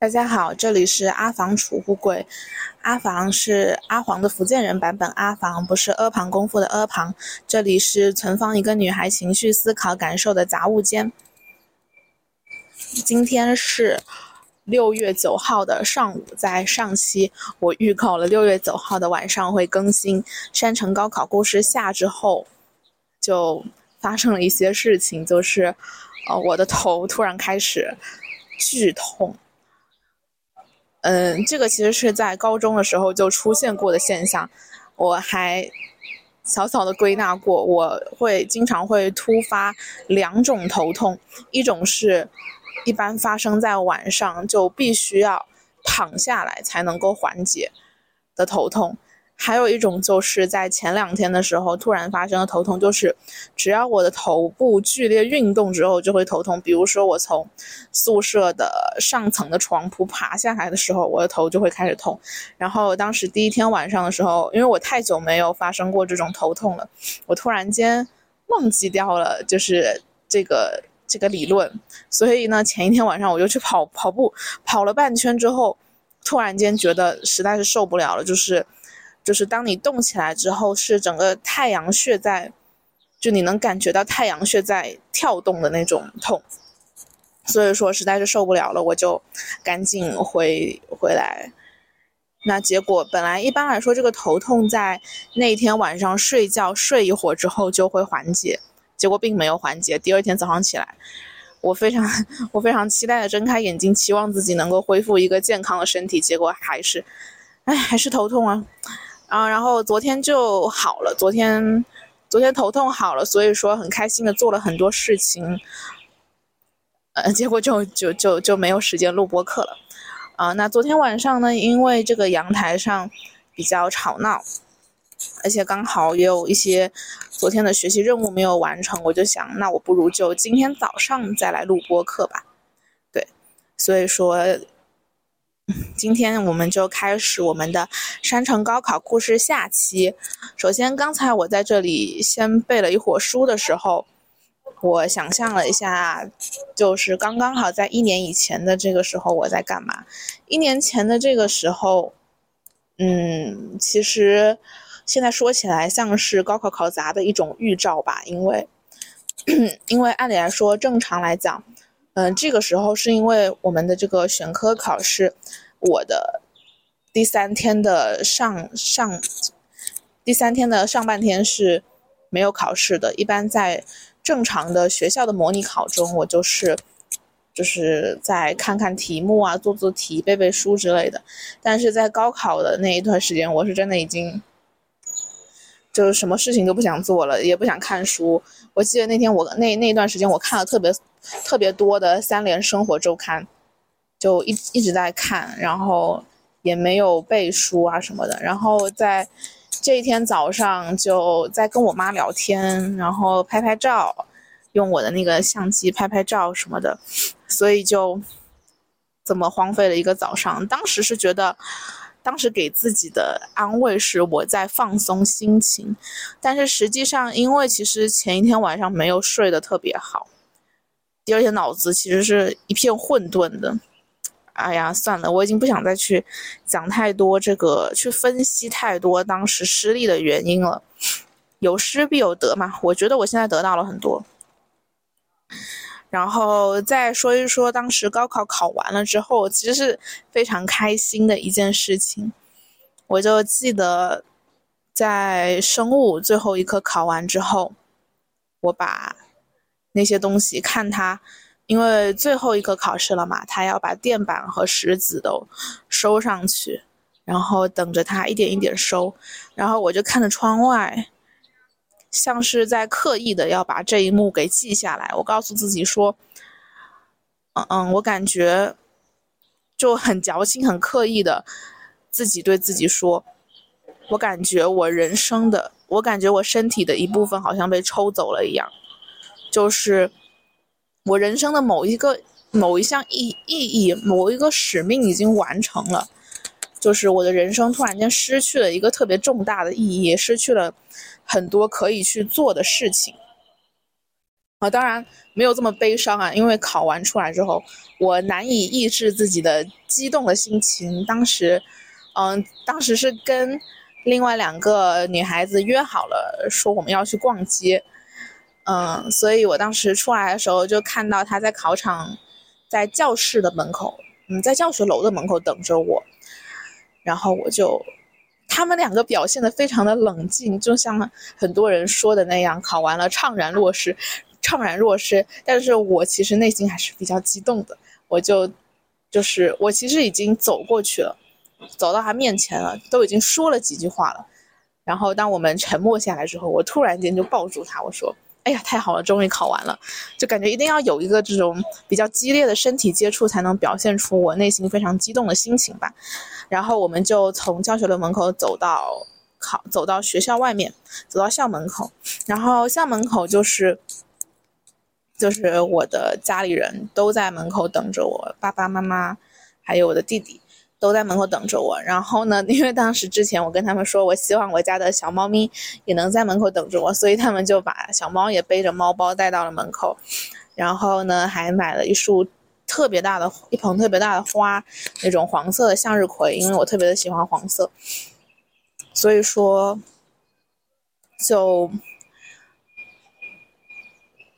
大家好，这里是阿房储物柜。阿房是阿黄的福建人版本，阿房不是阿房功夫的阿房。这里是存放一个女孩情绪、思考、感受的杂物间。今天是六月九号的上午，在上期我预告了六月九号的晚上会更新《山城高考故事下》之后，就发生了一些事情，就是呃我的头突然开始剧痛。嗯，这个其实是在高中的时候就出现过的现象，我还小小的归纳过，我会经常会突发两种头痛，一种是一般发生在晚上，就必须要躺下来才能够缓解的头痛。还有一种就是在前两天的时候突然发生的头痛，就是只要我的头部剧烈运动之后就会头痛。比如说我从宿舍的上层的床铺爬下来的时候，我的头就会开始痛。然后当时第一天晚上的时候，因为我太久没有发生过这种头痛了，我突然间忘记掉了就是这个这个理论，所以呢前一天晚上我就去跑跑步，跑了半圈之后，突然间觉得实在是受不了了，就是。就是当你动起来之后，是整个太阳穴在，就你能感觉到太阳穴在跳动的那种痛，所以说实在是受不了了，我就赶紧回回来。那结果本来一般来说这个头痛在那天晚上睡觉睡一会儿之后就会缓解，结果并没有缓解。第二天早上起来，我非常我非常期待的睁开眼睛，期望自己能够恢复一个健康的身体，结果还是，哎，还是头痛啊。啊，然后昨天就好了，昨天，昨天头痛好了，所以说很开心的做了很多事情，呃，结果就就就就没有时间录播课了，啊，那昨天晚上呢，因为这个阳台上比较吵闹，而且刚好也有一些昨天的学习任务没有完成，我就想，那我不如就今天早上再来录播课吧，对，所以说。今天我们就开始我们的山城高考故事下期。首先，刚才我在这里先背了一会儿书的时候，我想象了一下，就是刚刚好在一年以前的这个时候我在干嘛。一年前的这个时候，嗯，其实现在说起来像是高考考砸的一种预兆吧，因为 因为按理来说，正常来讲。嗯，这个时候是因为我们的这个选科考试，我的第三天的上上第三天的上半天是没有考试的。一般在正常的学校的模拟考中，我就是就是在看看题目啊，做做题，背背书之类的。但是在高考的那一段时间，我是真的已经就是什么事情都不想做了，也不想看书。我记得那天我那那段时间我看了特别。特别多的三联生活周刊，就一一直在看，然后也没有背书啊什么的。然后在这一天早上就在跟我妈聊天，然后拍拍照，用我的那个相机拍拍照什么的。所以就这么荒废了一个早上。当时是觉得，当时给自己的安慰是我在放松心情，但是实际上因为其实前一天晚上没有睡得特别好。第二天脑子其实是一片混沌的，哎呀，算了，我已经不想再去讲太多这个，去分析太多当时失利的原因了。有失必有得嘛，我觉得我现在得到了很多。然后再说一说当时高考考完了之后，其实是非常开心的一件事情。我就记得在生物最后一科考完之后，我把。那些东西看他，因为最后一科考试了嘛，他要把垫板和石子都收上去，然后等着他一点一点收。然后我就看着窗外，像是在刻意的要把这一幕给记下来。我告诉自己说：“嗯嗯，我感觉就很矫情，很刻意的自己对自己说，我感觉我人生的，我感觉我身体的一部分好像被抽走了一样。”就是我人生的某一个某一项意意义，某一个使命已经完成了，就是我的人生突然间失去了一个特别重大的意义，失去了很多可以去做的事情。啊，当然没有这么悲伤啊，因为考完出来之后，我难以抑制自己的激动的心情。当时，嗯，当时是跟另外两个女孩子约好了，说我们要去逛街，嗯，所以我当时出来的时候就看到他在考场，在教室的门口，嗯，在教学楼的门口等着我，然后我就，他们两个表现的非常的冷静，就像很多人说的那样，考完了怅然若失。怅然若失，但是我其实内心还是比较激动的。我就，就是我其实已经走过去了，走到他面前了，都已经说了几句话了。然后当我们沉默下来之后，我突然间就抱住他，我说：“哎呀，太好了，终于考完了！”就感觉一定要有一个这种比较激烈的身体接触，才能表现出我内心非常激动的心情吧。然后我们就从教学楼门口走到考，走到学校外面，走到校门口，然后校门口就是。就是我的家里人都在门口等着我，爸爸妈妈还有我的弟弟都在门口等着我。然后呢，因为当时之前我跟他们说，我希望我家的小猫咪也能在门口等着我，所以他们就把小猫也背着猫包带到了门口。然后呢，还买了一束特别大的一盆特别大的花，那种黄色的向日葵，因为我特别的喜欢黄色。所以说，就。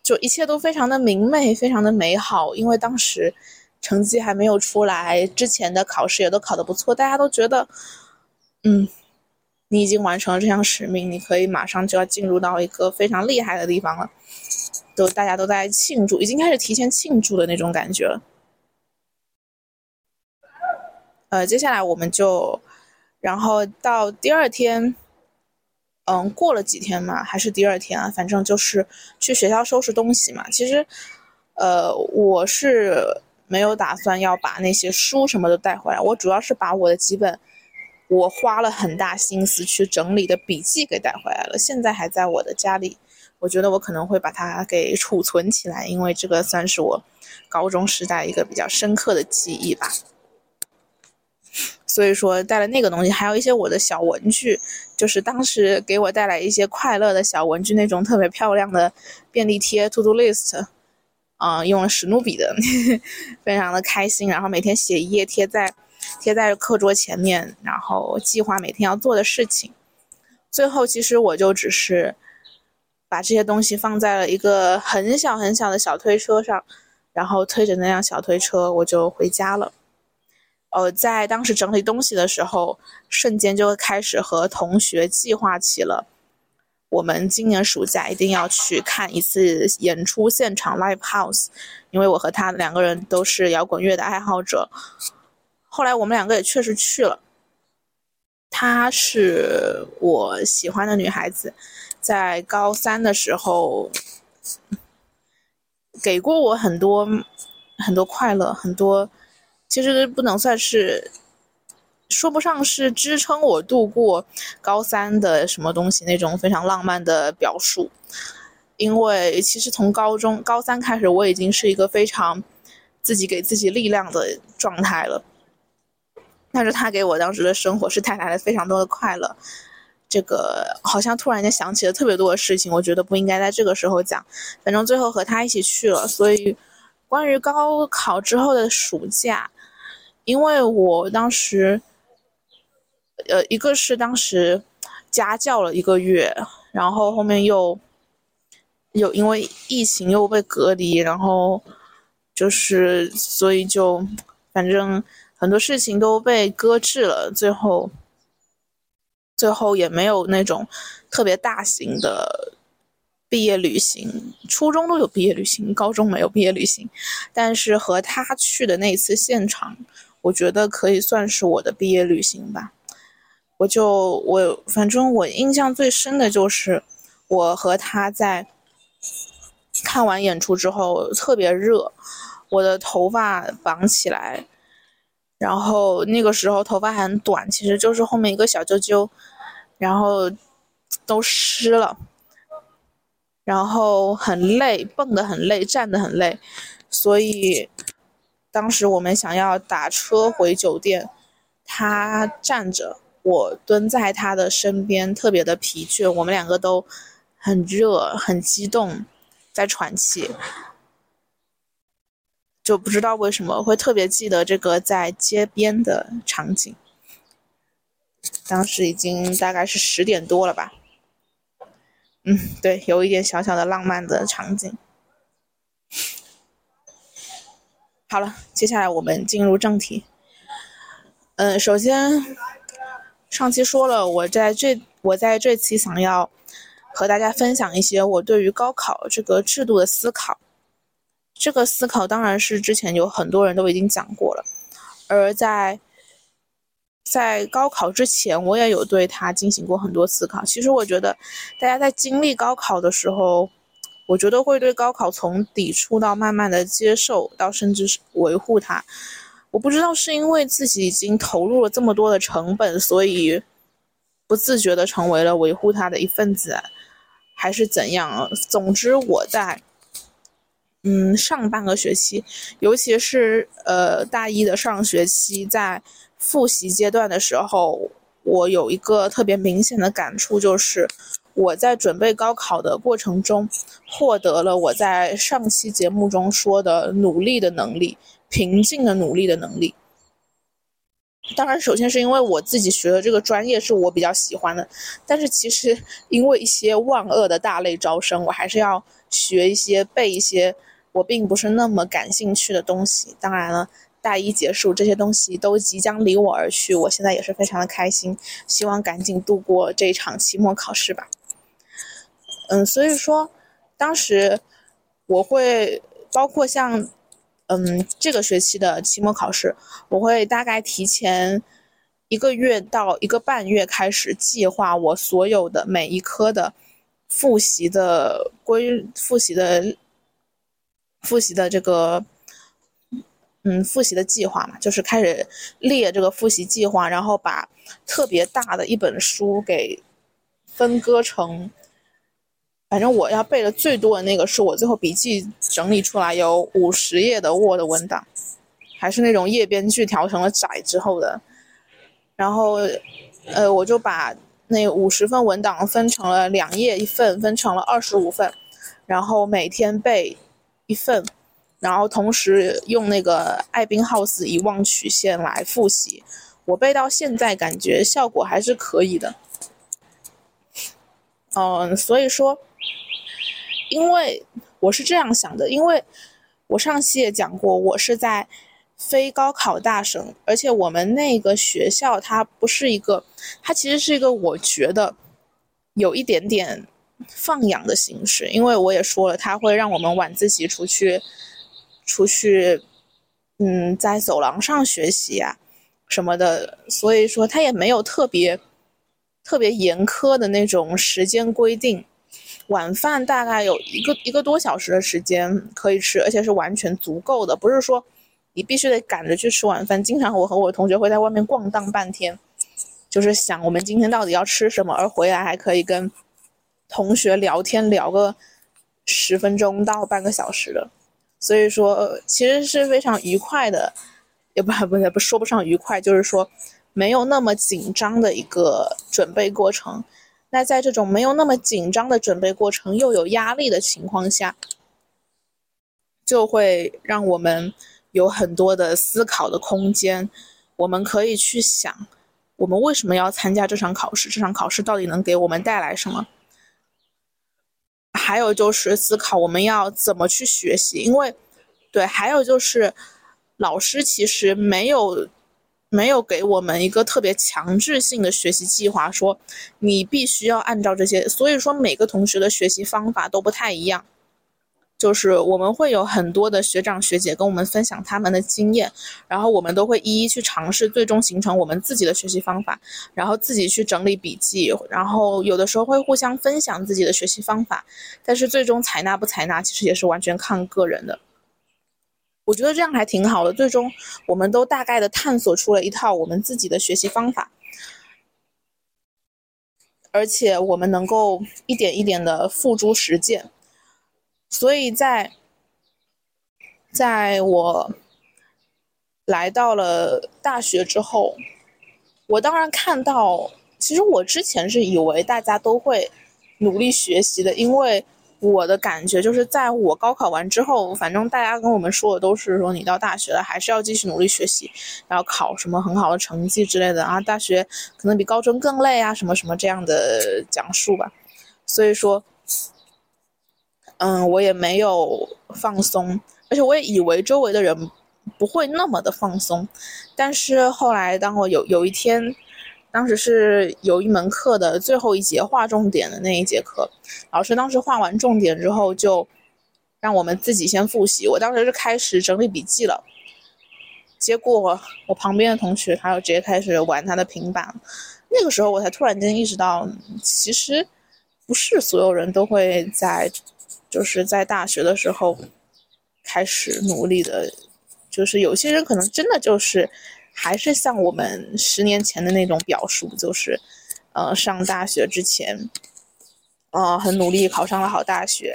就一切都非常的明媚，非常的美好。因为当时成绩还没有出来，之前的考试也都考得不错，大家都觉得，嗯，你已经完成了这项使命，你可以马上就要进入到一个非常厉害的地方了。都大家都在庆祝，已经开始提前庆祝的那种感觉了。呃，接下来我们就，然后到第二天。嗯，过了几天嘛，还是第二天啊，反正就是去学校收拾东西嘛。其实，呃，我是没有打算要把那些书什么的带回来，我主要是把我的几本我花了很大心思去整理的笔记给带回来了，现在还在我的家里。我觉得我可能会把它给储存起来，因为这个算是我高中时代一个比较深刻的记忆吧。所以说带了那个东西，还有一些我的小文具，就是当时给我带来一些快乐的小文具，那种特别漂亮的便利贴 To Do List，啊，用了史努比的，非常的开心。然后每天写一页，贴在贴在课桌前面，然后计划每天要做的事情。最后其实我就只是把这些东西放在了一个很小很小的小推车上，然后推着那辆小推车我就回家了。呃，在当时整理东西的时候，瞬间就开始和同学计划起了，我们今年暑假一定要去看一次演出现场 live house，因为我和他两个人都是摇滚乐的爱好者。后来我们两个也确实去了。她是我喜欢的女孩子，在高三的时候，给过我很多很多快乐，很多。其实不能算是，说不上是支撑我度过高三的什么东西那种非常浪漫的表述，因为其实从高中高三开始，我已经是一个非常自己给自己力量的状态了。但是他给我当时的生活是带来了非常多的快乐，这个好像突然间想起了特别多的事情，我觉得不应该在这个时候讲。反正最后和他一起去了，所以关于高考之后的暑假。因为我当时，呃，一个是当时家教了一个月，然后后面又又因为疫情又被隔离，然后就是所以就反正很多事情都被搁置了，最后最后也没有那种特别大型的毕业旅行。初中都有毕业旅行，高中没有毕业旅行，但是和他去的那一次现场。我觉得可以算是我的毕业旅行吧，我就我反正我印象最深的就是我和他在看完演出之后特别热，我的头发绑起来，然后那个时候头发很短，其实就是后面一个小揪揪，然后都湿了，然后很累，蹦得很累，站得很累，所以。当时我们想要打车回酒店，他站着，我蹲在他的身边，特别的疲倦。我们两个都很热，很激动，在喘气，就不知道为什么会特别记得这个在街边的场景。当时已经大概是十点多了吧，嗯，对，有一点小小的浪漫的场景。好了，接下来我们进入正题。嗯，首先上期说了，我在这我在这期想要和大家分享一些我对于高考这个制度的思考。这个思考当然是之前有很多人都已经讲过了，而在。在高考之前，我也有对它进行过很多思考。其实我觉得，大家在经历高考的时候，我觉得会对高考从抵触到慢慢的接受，到甚至是维护它。我不知道是因为自己已经投入了这么多的成本，所以不自觉的成为了维护他的一份子，还是怎样？总之，我在嗯上半个学期，尤其是呃大一的上学期，在。复习阶段的时候，我有一个特别明显的感触，就是我在准备高考的过程中，获得了我在上期节目中说的努力的能力，平静的努力的能力。当然，首先是因为我自己学的这个专业是我比较喜欢的，但是其实因为一些万恶的大类招生，我还是要学一些背一些我并不是那么感兴趣的东西。当然了。大一结束，这些东西都即将离我而去，我现在也是非常的开心，希望赶紧度过这一场期末考试吧。嗯，所以说，当时我会包括像，嗯，这个学期的期末考试，我会大概提前一个月到一个半月开始计划我所有的每一科的复习的规复习的复习的这个。嗯，复习的计划嘛，就是开始列这个复习计划，然后把特别大的一本书给分割成，反正我要背的最多的那个是我最后笔记整理出来有五十页的 Word 文档，还是那种页边距调成了窄之后的，然后呃，我就把那五十份文档分成了两页一份，分成了二十五份，然后每天背一份。然后同时用那个艾宾浩斯遗忘曲线来复习，我背到现在感觉效果还是可以的。嗯，所以说，因为我是这样想的，因为我上期也讲过，我是在非高考大省，而且我们那个学校它不是一个，它其实是一个我觉得有一点点放养的形式，因为我也说了，它会让我们晚自习出去。出去，嗯，在走廊上学习呀，什么的，所以说他也没有特别特别严苛的那种时间规定。晚饭大概有一个一个多小时的时间可以吃，而且是完全足够的，不是说你必须得赶着去吃晚饭。经常我和我同学会在外面逛荡半天，就是想我们今天到底要吃什么，而回来还可以跟同学聊天聊个十分钟到半个小时的。所以说，其实是非常愉快的，也不不不说不上愉快，就是说没有那么紧张的一个准备过程。那在这种没有那么紧张的准备过程，又有压力的情况下，就会让我们有很多的思考的空间。我们可以去想，我们为什么要参加这场考试？这场考试到底能给我们带来什么？还有就是思考我们要怎么去学习，因为，对，还有就是老师其实没有没有给我们一个特别强制性的学习计划，说你必须要按照这些，所以说每个同学的学习方法都不太一样。就是我们会有很多的学长学姐跟我们分享他们的经验，然后我们都会一一去尝试，最终形成我们自己的学习方法，然后自己去整理笔记，然后有的时候会互相分享自己的学习方法，但是最终采纳不采纳，其实也是完全看个人的。我觉得这样还挺好的，最终我们都大概的探索出了一套我们自己的学习方法，而且我们能够一点一点的付诸实践。所以在，在我来到了大学之后，我当然看到，其实我之前是以为大家都会努力学习的，因为我的感觉就是，在我高考完之后，反正大家跟我们说的都是说，你到大学了还是要继续努力学习，要考什么很好的成绩之类的啊。大学可能比高中更累啊，什么什么这样的讲述吧。所以说，嗯，我也没有放松，而且我也以为周围的人不会那么的放松。但是后来，当我有有一天。当时是有一门课的最后一节划重点的那一节课，老师当时划完重点之后，就让我们自己先复习。我当时是开始整理笔记了，结果我旁边的同学他就直接开始玩他的平板。那个时候我才突然间意识到，其实不是所有人都会在就是在大学的时候开始努力的，就是有些人可能真的就是。还是像我们十年前的那种表述，就是，呃，上大学之前，呃，很努力考上了好大学，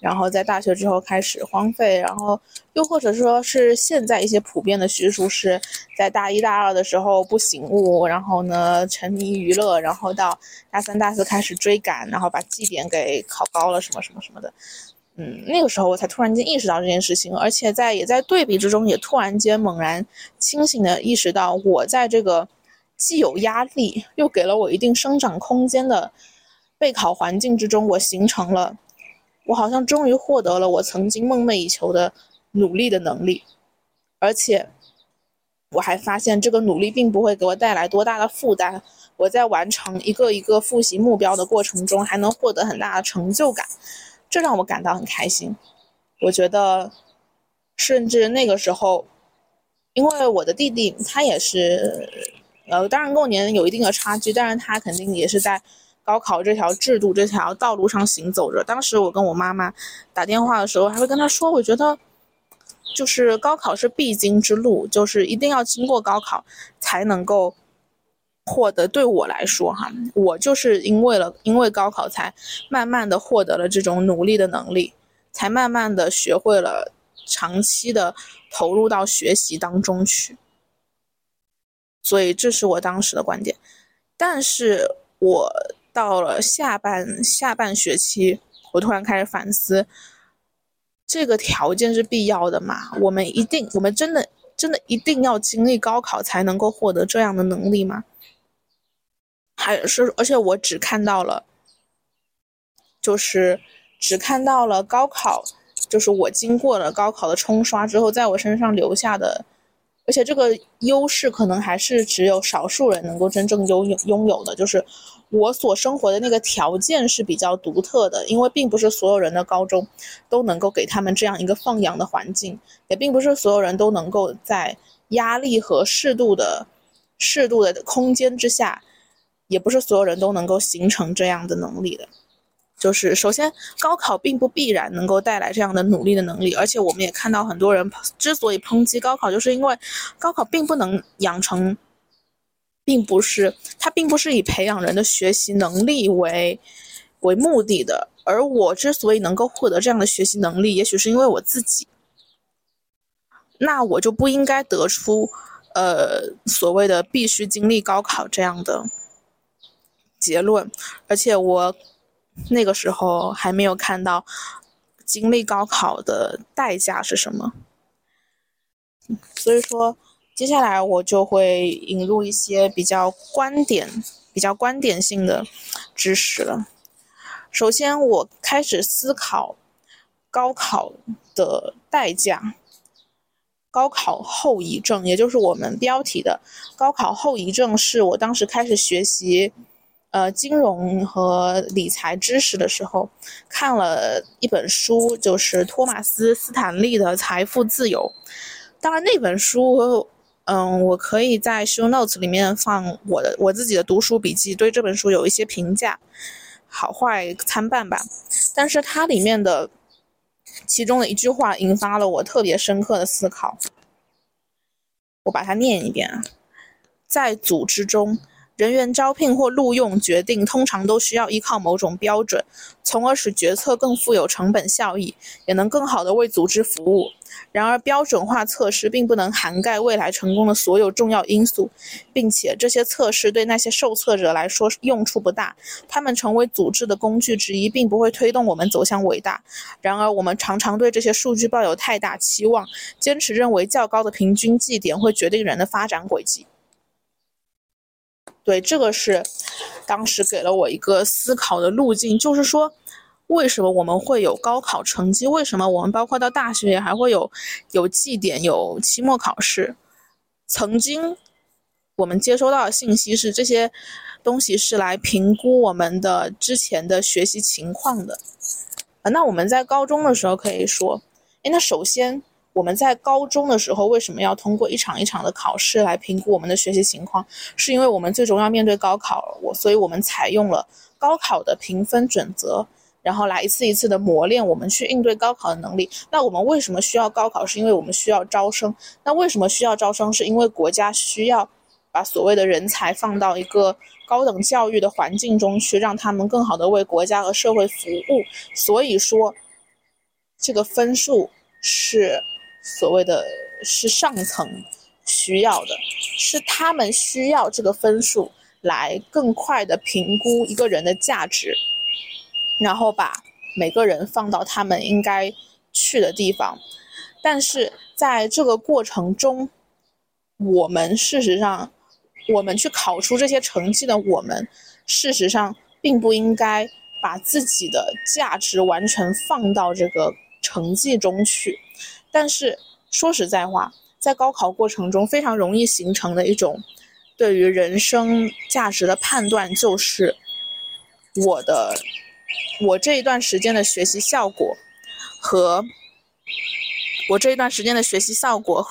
然后在大学之后开始荒废，然后又或者说是现在一些普遍的叙述是在大一大二的时候不醒悟，然后呢沉迷娱乐，然后到大三大四开始追赶，然后把绩点给考高了，什么什么什么的。嗯，那个时候我才突然间意识到这件事情，而且在也在对比之中，也突然间猛然清醒的意识到，我在这个既有压力又给了我一定生长空间的备考环境之中，我形成了，我好像终于获得了我曾经梦寐以求的努力的能力，而且我还发现这个努力并不会给我带来多大的负担，我在完成一个一个复习目标的过程中，还能获得很大的成就感。这让我感到很开心，我觉得，甚至那个时候，因为我的弟弟他也是，呃，当然跟我年龄有一定的差距，但是他肯定也是在高考这条制度这条道路上行走着。当时我跟我妈妈打电话的时候，还会跟她说，我觉得，就是高考是必经之路，就是一定要经过高考才能够。获得对我来说，哈，我就是因为了因为高考才慢慢的获得了这种努力的能力，才慢慢的学会了长期的投入到学习当中去。所以这是我当时的观点。但是我到了下半下半学期，我突然开始反思，这个条件是必要的吗？我们一定，我们真的真的一定要经历高考才能够获得这样的能力吗？还是，而且我只看到了，就是只看到了高考，就是我经过了高考的冲刷之后，在我身上留下的，而且这个优势可能还是只有少数人能够真正拥有拥有的，就是我所生活的那个条件是比较独特的，因为并不是所有人的高中都能够给他们这样一个放养的环境，也并不是所有人都能够在压力和适度的适度的空间之下。也不是所有人都能够形成这样的能力的，就是首先高考并不必然能够带来这样的努力的能力，而且我们也看到很多人之所以抨击高考，就是因为高考并不能养成，并不是它并不是以培养人的学习能力为为目的的，而我之所以能够获得这样的学习能力，也许是因为我自己，那我就不应该得出呃所谓的必须经历高考这样的。结论，而且我那个时候还没有看到经历高考的代价是什么，所以说接下来我就会引入一些比较观点、比较观点性的知识了。首先，我开始思考高考的代价，高考后遗症，也就是我们标题的高考后遗症，是我当时开始学习。呃，金融和理财知识的时候，看了一本书，就是托马斯·斯坦利的《财富自由》。当然，那本书，嗯，我可以在 show notes 里面放我的我自己的读书笔记，对这本书有一些评价，好坏参半吧。但是它里面的其中的一句话引发了我特别深刻的思考，我把它念一遍啊，在组织中。人员招聘或录用决定通常都需要依靠某种标准，从而使决策更富有成本效益，也能更好地为组织服务。然而，标准化测试并不能涵盖未来成功的所有重要因素，并且这些测试对那些受测者来说用处不大。他们成为组织的工具之一，并不会推动我们走向伟大。然而，我们常常对这些数据抱有太大期望，坚持认为较高的平均绩点会决定人的发展轨迹。对，这个是当时给了我一个思考的路径，就是说，为什么我们会有高考成绩？为什么我们包括到大学也还会有有绩点、有期末考试？曾经我们接收到的信息是，这些东西是来评估我们的之前的学习情况的。啊，那我们在高中的时候可以说，哎，那首先。我们在高中的时候为什么要通过一场一场的考试来评估我们的学习情况？是因为我们最终要面对高考，我所以我们采用了高考的评分准则，然后来一次一次的磨练我们去应对高考的能力。那我们为什么需要高考？是因为我们需要招生。那为什么需要招生？是因为国家需要把所谓的人才放到一个高等教育的环境中去，让他们更好的为国家和社会服务。所以说，这个分数是。所谓的是上层需要的，是他们需要这个分数来更快的评估一个人的价值，然后把每个人放到他们应该去的地方。但是在这个过程中，我们事实上，我们去考出这些成绩的我们，事实上并不应该把自己的价值完全放到这个成绩中去。但是说实在话，在高考过程中非常容易形成的一种对于人生价值的判断，就是我的我这一段时间的学习效果和我这一段时间的学习效果。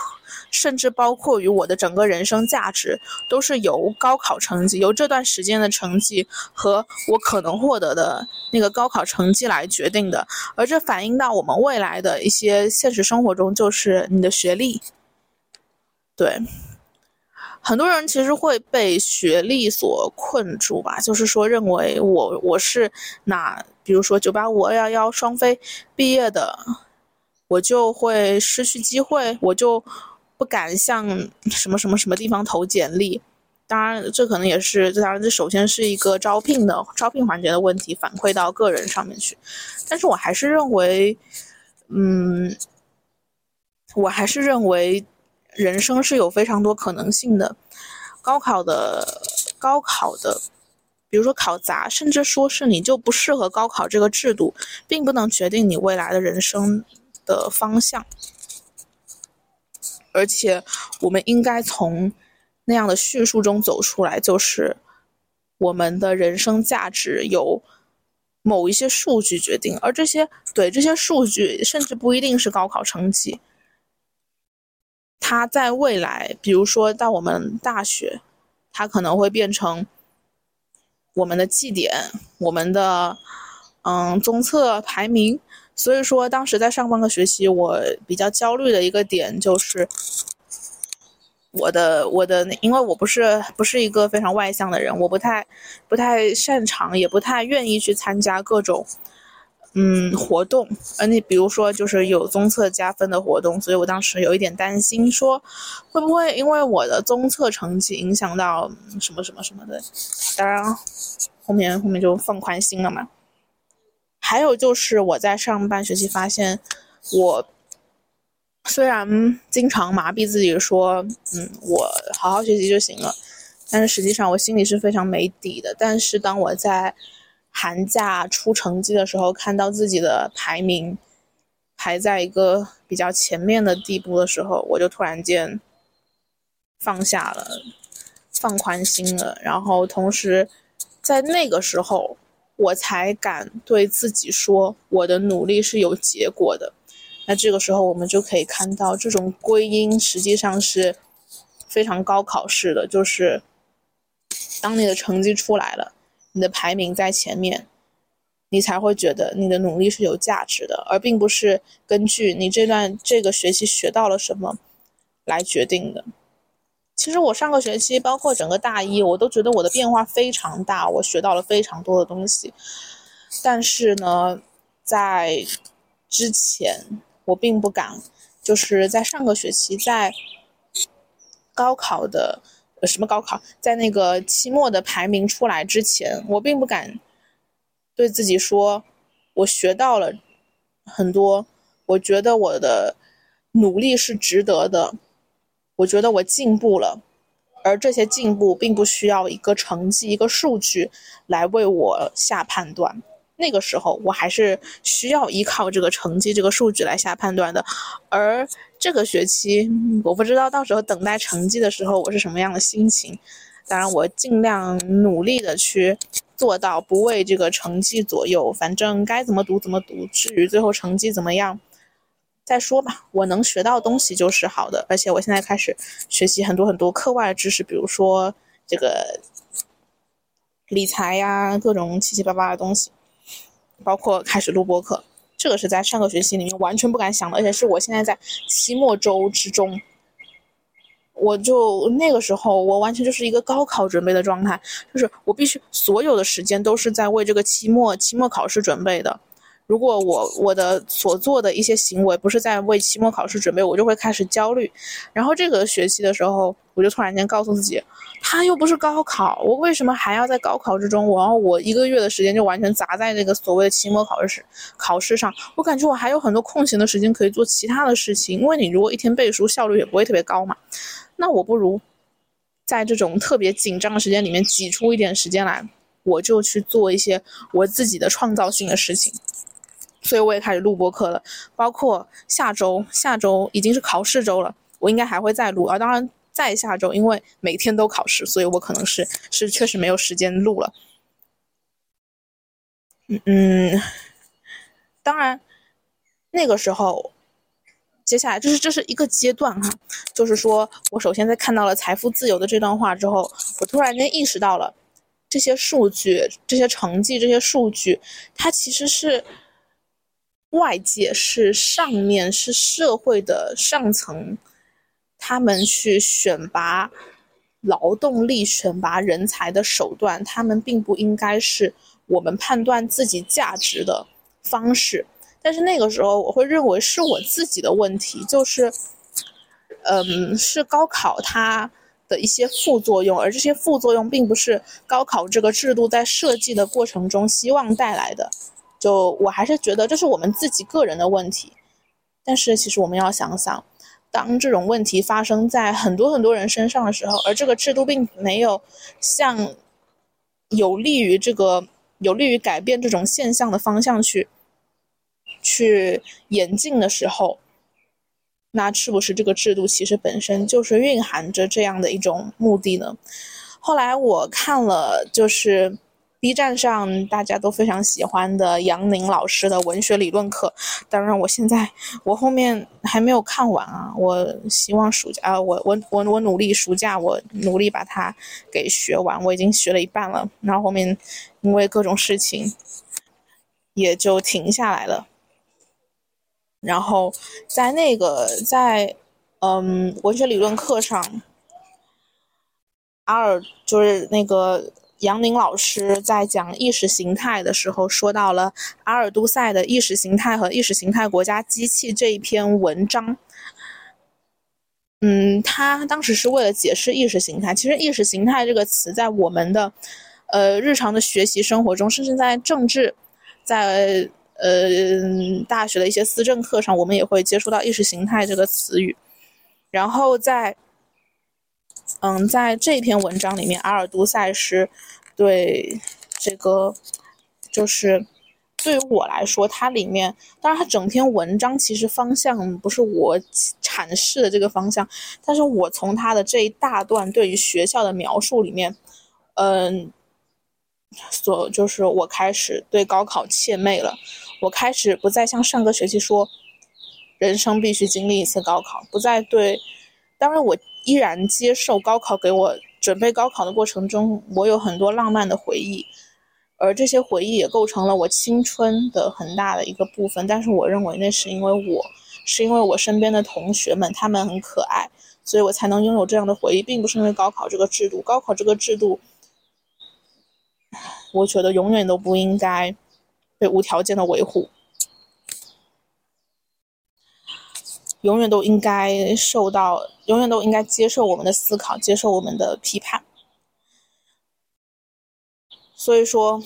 甚至包括于我的整个人生价值，都是由高考成绩、由这段时间的成绩和我可能获得的那个高考成绩来决定的。而这反映到我们未来的一些现实生活中，就是你的学历。对，很多人其实会被学历所困住吧，就是说认为我我是哪，比如说九八五、二幺幺、双非毕业的，我就会失去机会，我就。不敢向什么什么什么地方投简历，当然这可能也是，当然这首先是一个招聘的招聘环节的问题，反馈到个人上面去。但是我还是认为，嗯，我还是认为人生是有非常多可能性的。高考的高考的，比如说考砸，甚至说是你就不适合高考这个制度，并不能决定你未来的人生的方向。而且，我们应该从那样的叙述中走出来，就是我们的人生价值由某一些数据决定，而这些对这些数据甚至不一定是高考成绩，它在未来，比如说到我们大学，它可能会变成我们的绩点，我们的嗯综测排名。所以说，当时在上半个学期，我比较焦虑的一个点就是，我的我的，因为我不是不是一个非常外向的人，我不太不太擅长，也不太愿意去参加各种嗯活动。呃，你比如说，就是有综测加分的活动，所以我当时有一点担心，说会不会因为我的综测成绩影响到什么什么什么的。当然，后面后面就放宽心了嘛。还有就是我在上半学期发现，我虽然经常麻痹自己说，嗯，我好好学习就行了，但是实际上我心里是非常没底的。但是当我在寒假出成绩的时候，看到自己的排名排在一个比较前面的地步的时候，我就突然间放下了，放宽心了。然后同时在那个时候。我才敢对自己说，我的努力是有结果的。那这个时候，我们就可以看到，这种归因实际上是非常高考式的，就是当你的成绩出来了，你的排名在前面，你才会觉得你的努力是有价值的，而并不是根据你这段这个学期学到了什么来决定的。其实我上个学期，包括整个大一，我都觉得我的变化非常大，我学到了非常多的东西。但是呢，在之前我并不敢，就是在上个学期，在高考的什么高考，在那个期末的排名出来之前，我并不敢对自己说，我学到了很多，我觉得我的努力是值得的。我觉得我进步了，而这些进步并不需要一个成绩、一个数据来为我下判断。那个时候，我还是需要依靠这个成绩、这个数据来下判断的。而这个学期，我不知道到时候等待成绩的时候我是什么样的心情。当然，我尽量努力的去做到不为这个成绩左右，反正该怎么读怎么读。至于最后成绩怎么样？再说吧，我能学到东西就是好的，而且我现在开始学习很多很多课外的知识，比如说这个理财呀，各种七七八八的东西，包括开始录播课，这个是在上个学期里面完全不敢想的，而且是我现在在期末周之中，我就那个时候我完全就是一个高考准备的状态，就是我必须所有的时间都是在为这个期末期末考试准备的。如果我我的所做的一些行为不是在为期末考试准备，我就会开始焦虑。然后这个学期的时候，我就突然间告诉自己，他又不是高考，我为什么还要在高考之中？我要我一个月的时间就完全砸在那个所谓的期末考试考试上？我感觉我还有很多空闲的时间可以做其他的事情。因为你如果一天背书，效率也不会特别高嘛。那我不如在这种特别紧张的时间里面挤出一点时间来，我就去做一些我自己的创造性的事情。所以我也开始录播课了，包括下周，下周已经是考试周了，我应该还会再录啊。当然，再下周，因为每天都考试，所以我可能是是确实没有时间录了。嗯嗯，当然，那个时候，接下来就是这是一个阶段哈，就是说我首先在看到了财富自由的这段话之后，我突然间意识到了这些数据、这些成绩、这些数据，它其实是。外界是上面是社会的上层，他们去选拔劳动力、选拔人才的手段，他们并不应该是我们判断自己价值的方式。但是那个时候，我会认为是我自己的问题，就是，嗯，是高考它的一些副作用，而这些副作用并不是高考这个制度在设计的过程中希望带来的。就我还是觉得这是我们自己个人的问题，但是其实我们要想想，当这种问题发生在很多很多人身上的时候，而这个制度并没有向有利于这个有利于改变这种现象的方向去去演进的时候，那是不是这个制度其实本身就是蕴含着这样的一种目的呢？后来我看了就是。B 站上大家都非常喜欢的杨宁老师的文学理论课，当然我现在我后面还没有看完啊，我希望暑假啊，我我我我努力暑假我努力把它给学完，我已经学了一半了，然后后面因为各种事情也就停下来了。然后在那个在嗯文学理论课上，阿尔就是那个。杨宁老师在讲意识形态的时候，说到了阿尔都塞的意识形态和意识形态国家机器这一篇文章。嗯，他当时是为了解释意识形态。其实，意识形态这个词在我们的呃日常的学习生活中，甚至在政治，在呃大学的一些思政课上，我们也会接触到意识形态这个词语。然后在嗯，在这篇文章里面，阿尔都塞是对这个，就是对于我来说，它里面当然，它整篇文章其实方向不是我阐释的这个方向，但是我从他的这一大段对于学校的描述里面，嗯，所就是我开始对高考怯昧了，我开始不再像上个学期说，人生必须经历一次高考，不再对，当然我。依然接受高考给我准备高考的过程中，我有很多浪漫的回忆，而这些回忆也构成了我青春的很大的一个部分。但是我认为那是因为我，是因为我身边的同学们他们很可爱，所以我才能拥有这样的回忆，并不是因为高考这个制度。高考这个制度，我觉得永远都不应该被无条件的维护，永远都应该受到，永远都应该接受我们的思考，接受我们的批判。所以说，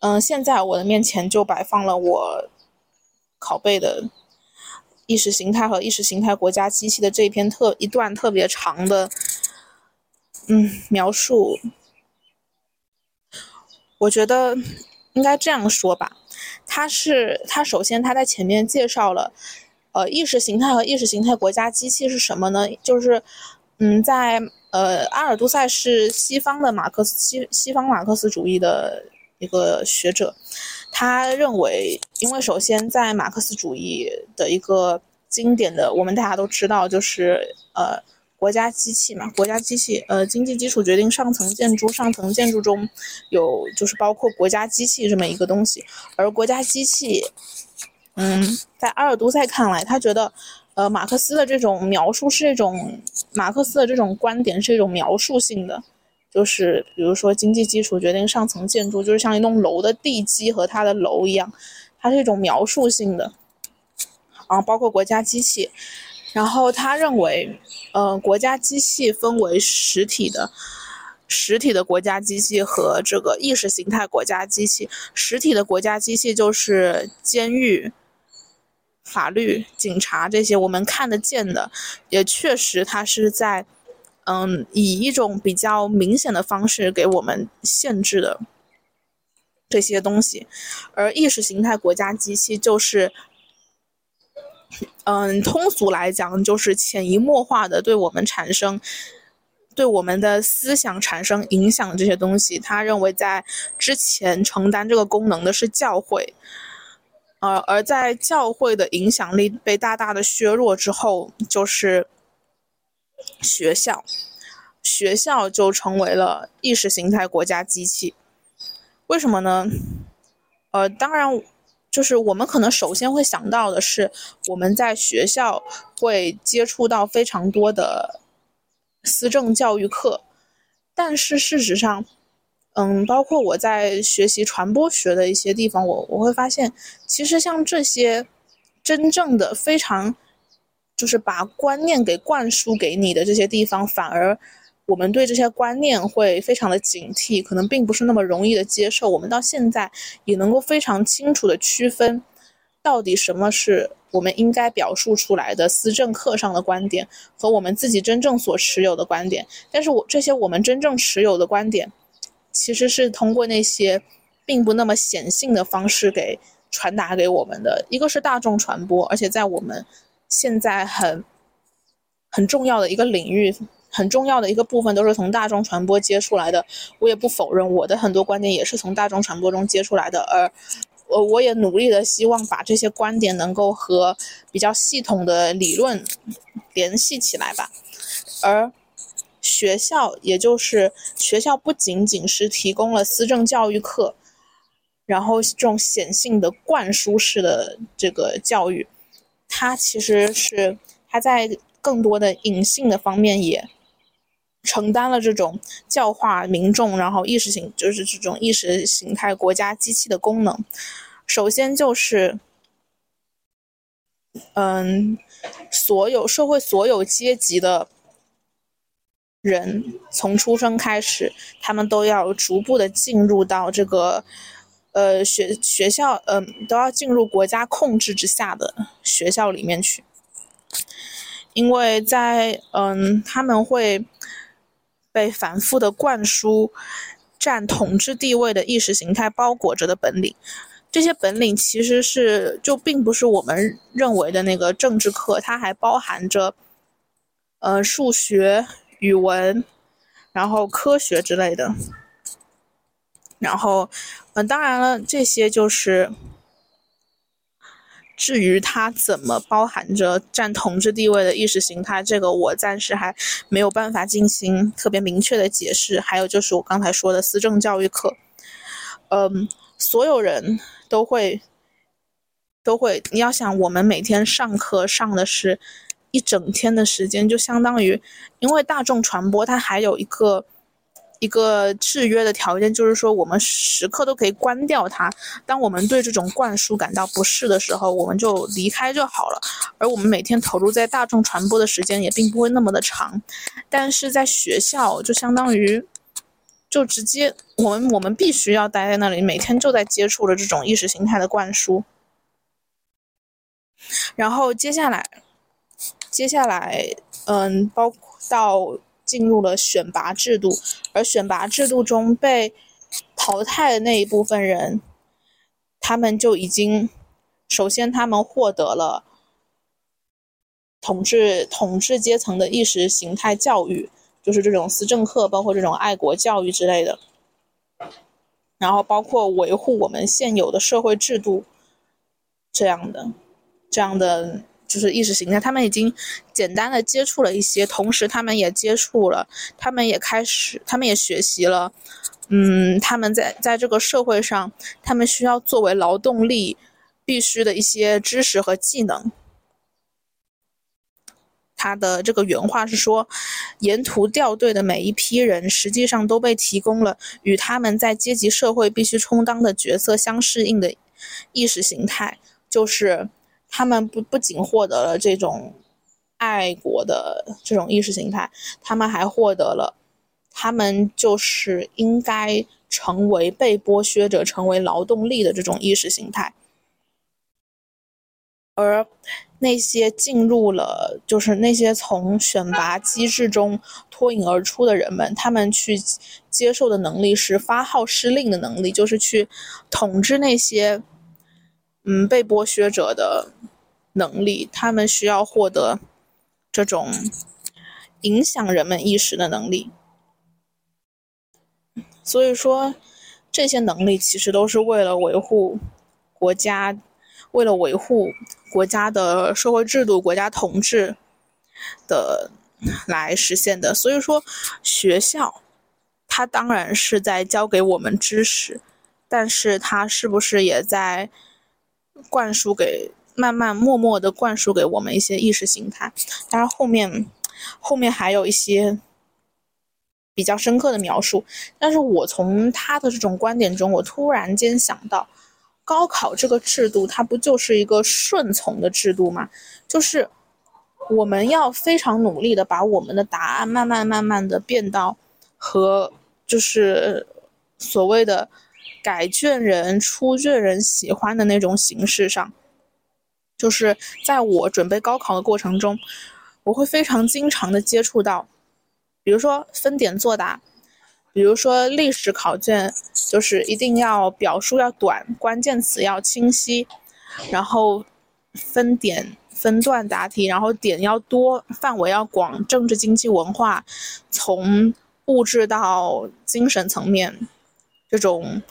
嗯，现在我的面前就摆放了我拷贝的意识形态和意识形态国家机器的这一篇特一段特别长的，嗯，描述。我觉得应该这样说吧，他是他首先他在前面介绍了，呃，意识形态和意识形态国家机器是什么呢？就是，嗯，在。呃，阿尔都塞是西方的马克思西西方马克思主义的一个学者，他认为，因为首先在马克思主义的一个经典的，我们大家都知道，就是呃国家机器嘛，国家机器，呃经济基础决定上层建筑，上层建筑中有就是包括国家机器这么一个东西，而国家机器，嗯，在阿尔都塞看来，他觉得。呃，马克思的这种描述是一种，马克思的这种观点是一种描述性的，就是比如说经济基础决定上层建筑，就是像一栋楼的地基和它的楼一样，它是一种描述性的。啊，包括国家机器，然后他认为，呃，国家机器分为实体的，实体的国家机器和这个意识形态国家机器。实体的国家机器就是监狱。法律、警察这些我们看得见的，也确实，它是在，嗯，以一种比较明显的方式给我们限制的这些东西。而意识形态国家机器就是，嗯，通俗来讲，就是潜移默化的对我们产生，对我们的思想产生影响这些东西。他认为，在之前承担这个功能的是教会。呃，而在教会的影响力被大大的削弱之后，就是学校，学校就成为了意识形态国家机器。为什么呢？呃，当然，就是我们可能首先会想到的是，我们在学校会接触到非常多的思政教育课，但是事实上。嗯，包括我在学习传播学的一些地方，我我会发现，其实像这些真正的非常，就是把观念给灌输给你的这些地方，反而我们对这些观念会非常的警惕，可能并不是那么容易的接受。我们到现在也能够非常清楚的区分，到底什么是我们应该表述出来的思政课上的观点，和我们自己真正所持有的观点。但是我这些我们真正持有的观点。其实是通过那些并不那么显性的方式给传达给我们的，一个是大众传播，而且在我们现在很很重要的一个领域，很重要的一个部分都是从大众传播接出来的。我也不否认我的很多观点也是从大众传播中接出来的，而我我也努力的希望把这些观点能够和比较系统的理论联系起来吧，而。学校，也就是学校，不仅仅是提供了思政教育课，然后这种显性的灌输式的这个教育，它其实是它在更多的隐性的方面也承担了这种教化民众，然后意识形就是这种意识形态国家机器的功能。首先就是，嗯，所有社会所有阶级的。人从出生开始，他们都要逐步的进入到这个，呃，学学校，嗯，都要进入国家控制之下的学校里面去，因为在，嗯，他们会被反复的灌输占统治地位的意识形态包裹着的本领，这些本领其实是就并不是我们认为的那个政治课，它还包含着，呃，数学。语文，然后科学之类的，然后，嗯，当然了，这些就是至于它怎么包含着占统治地位的意识形态，这个我暂时还没有办法进行特别明确的解释。还有就是我刚才说的思政教育课，嗯，所有人都会都会，你要想，我们每天上课上的是。一整天的时间，就相当于，因为大众传播它还有一个一个制约的条件，就是说我们时刻都可以关掉它。当我们对这种灌输感到不适的时候，我们就离开就好了。而我们每天投入在大众传播的时间也并不会那么的长，但是在学校就相当于，就直接我们我们必须要待在那里，每天就在接触着这种意识形态的灌输。然后接下来。接下来，嗯，包括到进入了选拔制度，而选拔制度中被淘汰的那一部分人，他们就已经，首先他们获得了统治统治阶层的意识形态教育，就是这种思政课，包括这种爱国教育之类的，然后包括维护我们现有的社会制度，这样的，这样的。就是意识形态，他们已经简单的接触了一些，同时他们也接触了，他们也开始，他们也学习了，嗯，他们在在这个社会上，他们需要作为劳动力必须的一些知识和技能。他的这个原话是说，沿途掉队的每一批人，实际上都被提供了与他们在阶级社会必须充当的角色相适应的意识形态，就是。他们不不仅获得了这种爱国的这种意识形态，他们还获得了，他们就是应该成为被剥削者、成为劳动力的这种意识形态。而那些进入了，就是那些从选拔机制中脱颖而出的人们，他们去接受的能力是发号施令的能力，就是去统治那些。嗯，被剥削者的能力，他们需要获得这种影响人们意识的能力。所以说，这些能力其实都是为了维护国家，为了维护国家的社会制度、国家统治的来实现的。所以说，学校它当然是在教给我们知识，但是它是不是也在？灌输给慢慢默默的灌输给我们一些意识形态，当然后面后面还有一些比较深刻的描述。但是我从他的这种观点中，我突然间想到，高考这个制度，它不就是一个顺从的制度吗？就是我们要非常努力的把我们的答案慢慢慢慢的变到和就是所谓的。改卷人、出卷人喜欢的那种形式上，就是在我准备高考的过程中，我会非常经常的接触到，比如说分点作答，比如说历史考卷，就是一定要表述要短，关键词要清晰，然后分点分段答题，然后点要多，范围要广，政治、经济、文化，从物质到精神层面，这种。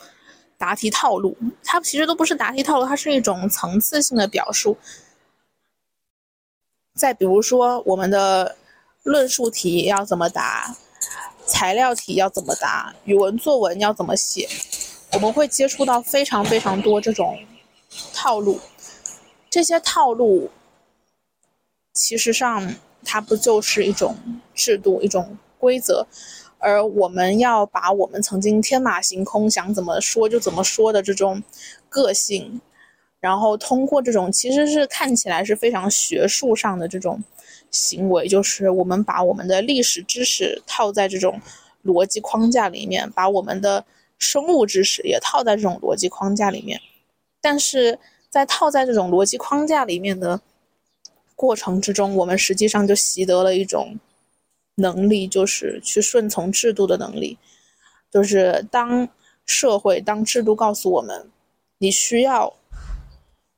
答题套路，它其实都不是答题套路，它是一种层次性的表述。再比如说，我们的论述题要怎么答，材料题要怎么答，语文作文要怎么写，我们会接触到非常非常多这种套路。这些套路，其实上它不就是一种制度、一种规则？而我们要把我们曾经天马行空想怎么说就怎么说的这种个性，然后通过这种其实是看起来是非常学术上的这种行为，就是我们把我们的历史知识套在这种逻辑框架里面，把我们的生物知识也套在这种逻辑框架里面，但是在套在这种逻辑框架里面的过程之中，我们实际上就习得了一种。能力就是去顺从制度的能力，就是当社会、当制度告诉我们你需要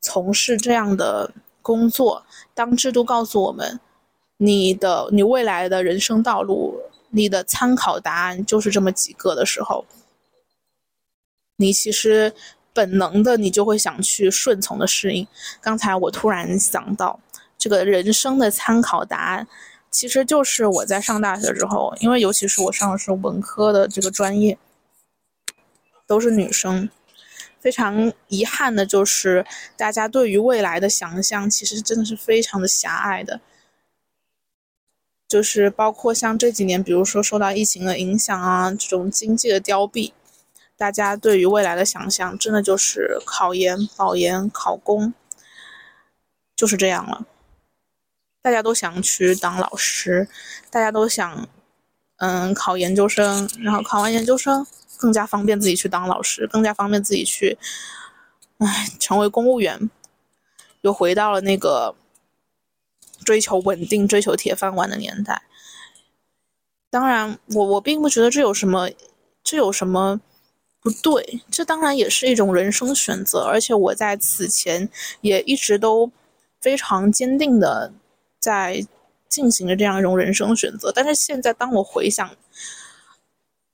从事这样的工作，当制度告诉我们你的你未来的人生道路、你的参考答案就是这么几个的时候，你其实本能的你就会想去顺从的适应。刚才我突然想到，这个人生的参考答案。其实就是我在上大学之后，因为尤其是我上的是文科的这个专业，都是女生，非常遗憾的就是大家对于未来的想象其实真的是非常的狭隘的。就是包括像这几年，比如说受到疫情的影响啊，这种经济的凋敝，大家对于未来的想象，真的就是考研、保研、考公，就是这样了。大家都想去当老师，大家都想，嗯，考研究生，然后考完研究生，更加方便自己去当老师，更加方便自己去，唉，成为公务员，又回到了那个。追求稳定、追求铁饭碗的年代，当然，我我并不觉得这有什么，这有什么不对。这当然也是一种人生选择，而且我在此前也一直都非常坚定的在进行着这样一种人生选择。但是现在，当我回想，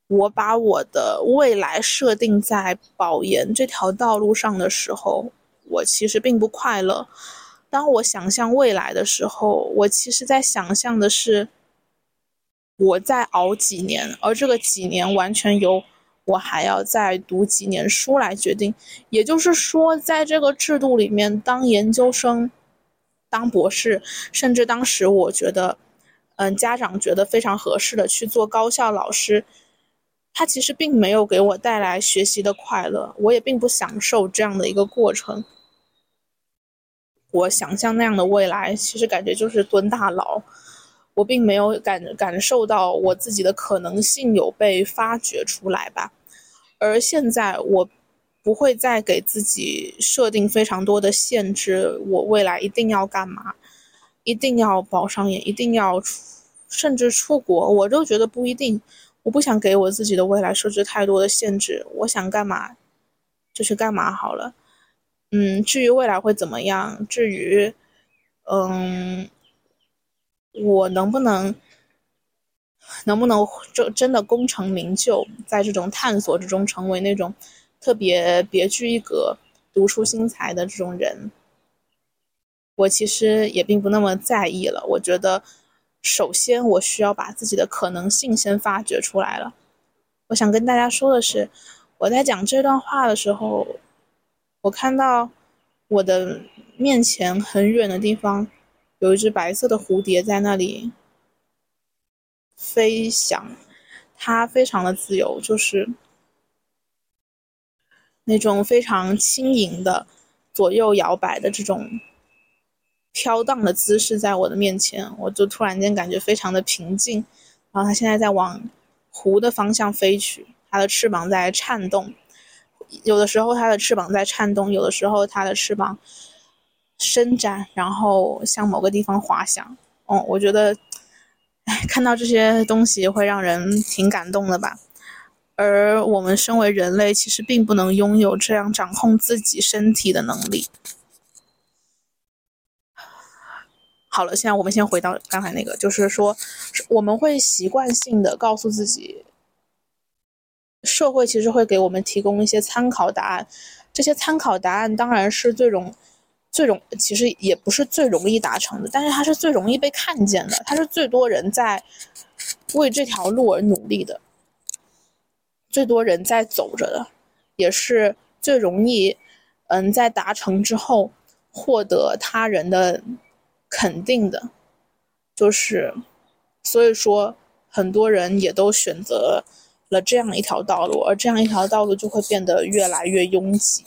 我把我的未来设定在保研这条道路上的时候，我其实并不快乐。当我想象未来的时候，我其实在想象的是，我再熬几年，而这个几年完全由我还要再读几年书来决定。也就是说，在这个制度里面，当研究生、当博士，甚至当时我觉得，嗯，家长觉得非常合适的去做高校老师，他其实并没有给我带来学习的快乐，我也并不享受这样的一个过程。我想象那样的未来，其实感觉就是蹲大牢。我并没有感感受到我自己的可能性有被发掘出来吧。而现在，我不会再给自己设定非常多的限制。我未来一定要干嘛？一定要保上研？一定要？甚至出国？我都觉得不一定。我不想给我自己的未来设置太多的限制。我想干嘛，就去干嘛好了。嗯，至于未来会怎么样？至于，嗯，我能不能，能不能就真的功成名就，在这种探索之中成为那种特别别具一格、独出心裁的这种人，我其实也并不那么在意了。我觉得，首先我需要把自己的可能性先发掘出来了。我想跟大家说的是，我在讲这段话的时候。我看到我的面前很远的地方，有一只白色的蝴蝶在那里飞翔，它非常的自由，就是那种非常轻盈的左右摇摆的这种飘荡的姿势，在我的面前，我就突然间感觉非常的平静。然后它现在在往湖的方向飞去，它的翅膀在颤动。有的时候它的翅膀在颤动，有的时候它的翅膀伸展，然后向某个地方滑翔。哦，我觉得，哎，看到这些东西会让人挺感动的吧。而我们身为人类，其实并不能拥有这样掌控自己身体的能力。好了，现在我们先回到刚才那个，就是说，我们会习惯性的告诉自己。社会其实会给我们提供一些参考答案，这些参考答案当然是最容、最容，其实也不是最容易达成的，但是它是最容易被看见的，它是最多人在为这条路而努力的，最多人在走着的，也是最容易，嗯，在达成之后获得他人的肯定的，就是，所以说很多人也都选择。了这样一条道路，而这样一条道路就会变得越来越拥挤。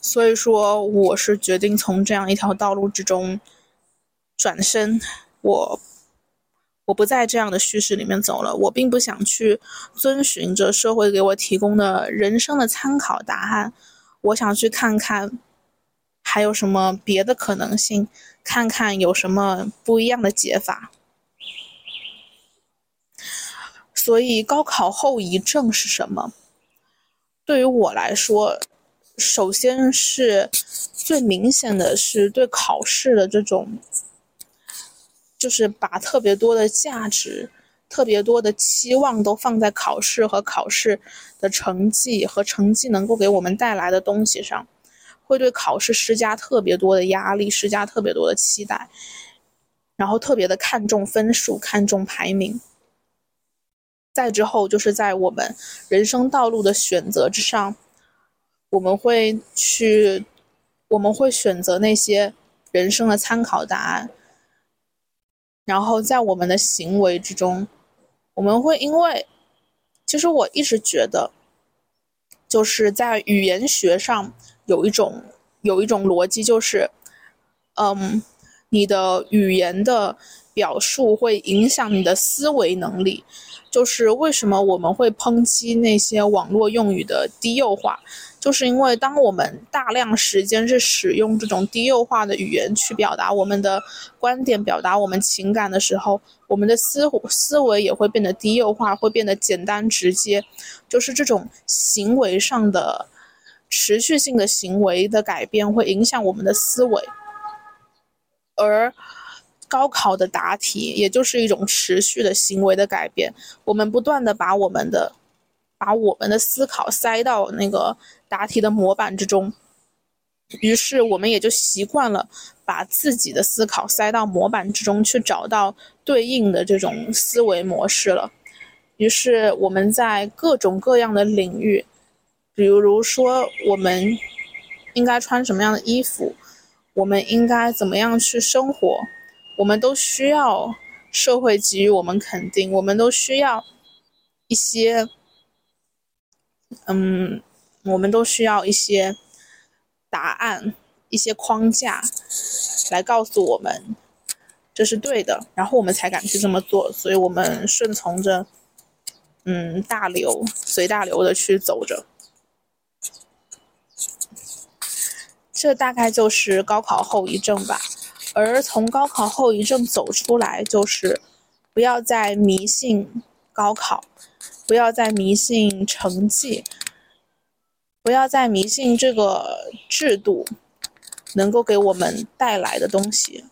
所以说，我是决定从这样一条道路之中转身，我我不在这样的叙事里面走了。我并不想去遵循着社会给我提供的人生的参考答案，我想去看看还有什么别的可能性，看看有什么不一样的解法。所以，高考后遗症是什么？对于我来说，首先是最明显的是对考试的这种，就是把特别多的价值、特别多的期望都放在考试和考试的成绩和成绩能够给我们带来的东西上，会对考试施加特别多的压力，施加特别多的期待，然后特别的看重分数，看重排名。再之后，就是在我们人生道路的选择之上，我们会去，我们会选择那些人生的参考答案，然后在我们的行为之中，我们会因为，其实我一直觉得，就是在语言学上有一种有一种逻辑，就是，嗯，你的语言的表述会影响你的思维能力。就是为什么我们会抨击那些网络用语的低幼化，就是因为当我们大量时间是使用这种低幼化的语言去表达我们的观点、表达我们情感的时候，我们的思思维也会变得低幼化，会变得简单直接。就是这种行为上的持续性的行为的改变，会影响我们的思维，而。高考的答题，也就是一种持续的行为的改变。我们不断的把我们的，把我们的思考塞到那个答题的模板之中，于是我们也就习惯了把自己的思考塞到模板之中，去找到对应的这种思维模式了。于是我们在各种各样的领域，比如说我们应该穿什么样的衣服，我们应该怎么样去生活。我们都需要社会给予我们肯定，我们都需要一些，嗯，我们都需要一些答案、一些框架来告诉我们这是对的，然后我们才敢去这么做。所以，我们顺从着，嗯，大流，随大流的去走着。这大概就是高考后遗症吧。而从高考后遗症走出来，就是不要再迷信高考，不要再迷信成绩，不要再迷信这个制度能够给我们带来的东西。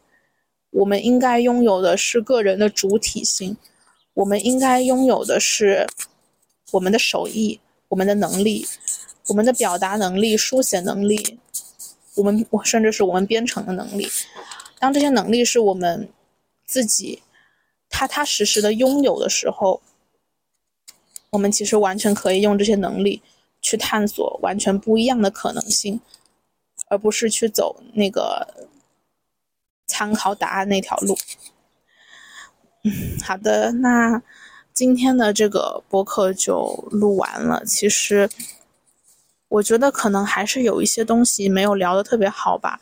我们应该拥有的是个人的主体性，我们应该拥有的是我们的手艺、我们的能力、我们的表达能力、书写能力，我们甚至是我们编程的能力。当这些能力是我们自己踏踏实实的拥有的时候，我们其实完全可以用这些能力去探索完全不一样的可能性，而不是去走那个参考答案那条路。嗯，好的，那今天的这个播客就录完了。其实我觉得可能还是有一些东西没有聊的特别好吧。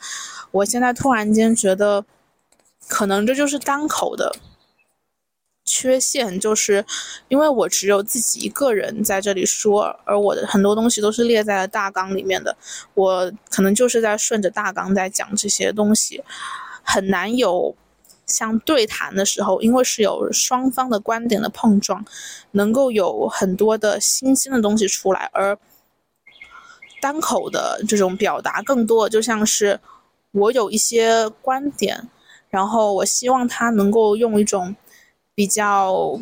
我现在突然间觉得，可能这就是单口的缺陷，就是因为我只有自己一个人在这里说，而我的很多东西都是列在了大纲里面的，我可能就是在顺着大纲在讲这些东西，很难有像对谈的时候，因为是有双方的观点的碰撞，能够有很多的新鲜的东西出来，而单口的这种表达更多就像是。我有一些观点，然后我希望他能够用一种比较，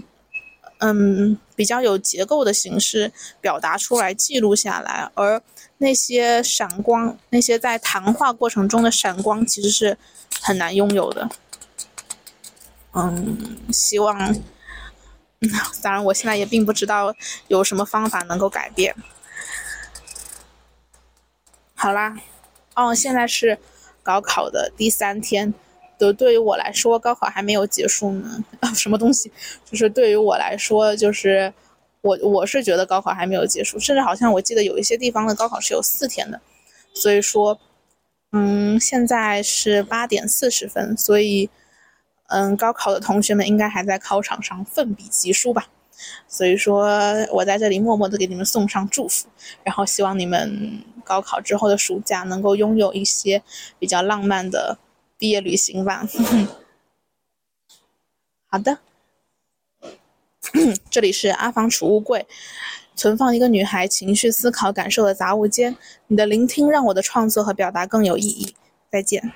嗯，比较有结构的形式表达出来、记录下来。而那些闪光，那些在谈话过程中的闪光，其实是很难拥有的。嗯，希望，当然我现在也并不知道有什么方法能够改变。好啦，哦，现在是。高考的第三天，都对于我来说，高考还没有结束呢。啊，什么东西？就是对于我来说，就是我我是觉得高考还没有结束，甚至好像我记得有一些地方的高考是有四天的。所以说，嗯，现在是八点四十分，所以，嗯，高考的同学们应该还在考场上奋笔疾书吧。所以说我在这里默默的给你们送上祝福，然后希望你们高考之后的暑假能够拥有一些比较浪漫的毕业旅行吧。好的，这里是阿房储物柜，存放一个女孩情绪、思考、感受的杂物间。你的聆听让我的创作和表达更有意义。再见。